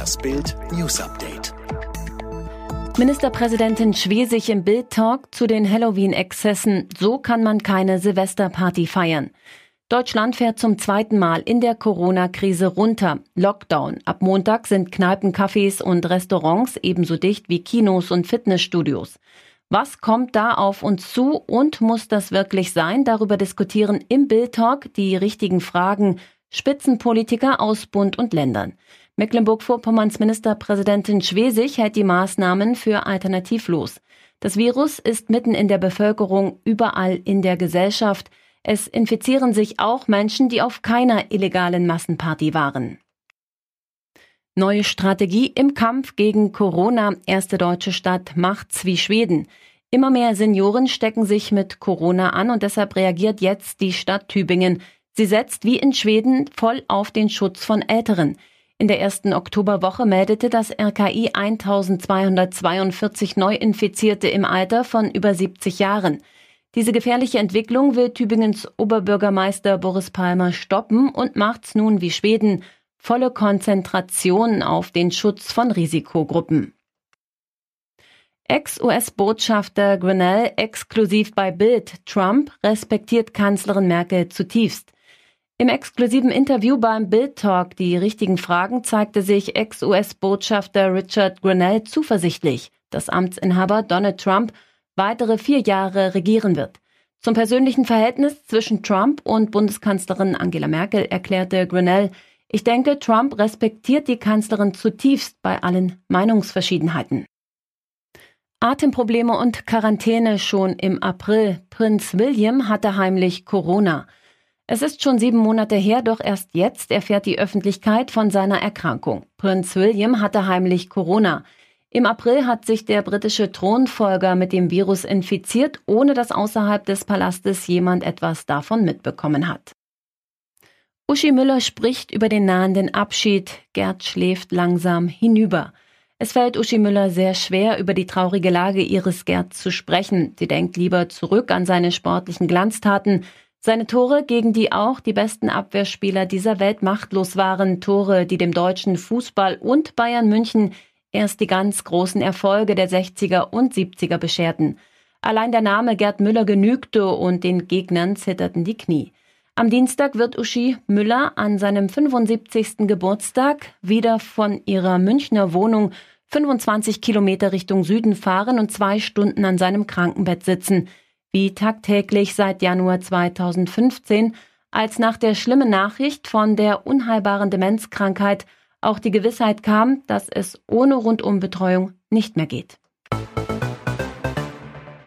Das Bild News Update. Ministerpräsidentin Schwesig im Bild-Talk zu den Halloween-Exzessen. So kann man keine Silvesterparty feiern. Deutschland fährt zum zweiten Mal in der Corona-Krise runter. Lockdown. Ab Montag sind Kneipen, Cafés und Restaurants ebenso dicht wie Kinos und Fitnessstudios. Was kommt da auf uns zu und muss das wirklich sein? Darüber diskutieren im Bild-Talk die richtigen Fragen Spitzenpolitiker aus Bund und Ländern. Mecklenburg-Vorpommerns Ministerpräsidentin Schwesig hält die Maßnahmen für alternativlos. Das Virus ist mitten in der Bevölkerung, überall in der Gesellschaft. Es infizieren sich auch Menschen, die auf keiner illegalen Massenparty waren. Neue Strategie im Kampf gegen Corona. Erste deutsche Stadt macht's wie Schweden. Immer mehr Senioren stecken sich mit Corona an und deshalb reagiert jetzt die Stadt Tübingen. Sie setzt wie in Schweden voll auf den Schutz von Älteren. In der ersten Oktoberwoche meldete das RKI 1242 Neuinfizierte im Alter von über 70 Jahren. Diese gefährliche Entwicklung will Tübingens Oberbürgermeister Boris Palmer stoppen und macht's nun wie Schweden volle Konzentration auf den Schutz von Risikogruppen. Ex-US-Botschafter Grinnell exklusiv bei Bild. Trump respektiert Kanzlerin Merkel zutiefst. Im exklusiven Interview beim Bild Talk Die richtigen Fragen zeigte sich Ex-US-Botschafter Richard Grinnell zuversichtlich, dass Amtsinhaber Donald Trump weitere vier Jahre regieren wird. Zum persönlichen Verhältnis zwischen Trump und Bundeskanzlerin Angela Merkel erklärte Grinnell, ich denke, Trump respektiert die Kanzlerin zutiefst bei allen Meinungsverschiedenheiten. Atemprobleme und Quarantäne schon im April. Prinz William hatte heimlich Corona. Es ist schon sieben Monate her, doch erst jetzt erfährt die Öffentlichkeit von seiner Erkrankung. Prinz William hatte heimlich Corona. Im April hat sich der britische Thronfolger mit dem Virus infiziert, ohne dass außerhalb des Palastes jemand etwas davon mitbekommen hat. Uschi Müller spricht über den nahenden Abschied. Gerd schläft langsam hinüber. Es fällt Uschi Müller sehr schwer, über die traurige Lage ihres Gerd zu sprechen. Sie denkt lieber zurück an seine sportlichen Glanztaten, seine Tore, gegen die auch die besten Abwehrspieler dieser Welt machtlos waren, Tore, die dem deutschen Fußball und Bayern München erst die ganz großen Erfolge der 60er und 70er bescherten. Allein der Name Gerd Müller genügte und den Gegnern zitterten die Knie. Am Dienstag wird Uschi Müller an seinem 75. Geburtstag wieder von ihrer Münchner Wohnung 25 Kilometer Richtung Süden fahren und zwei Stunden an seinem Krankenbett sitzen, wie tagtäglich seit Januar 2015, als nach der schlimmen Nachricht von der unheilbaren Demenzkrankheit auch die Gewissheit kam, dass es ohne Rundumbetreuung nicht mehr geht.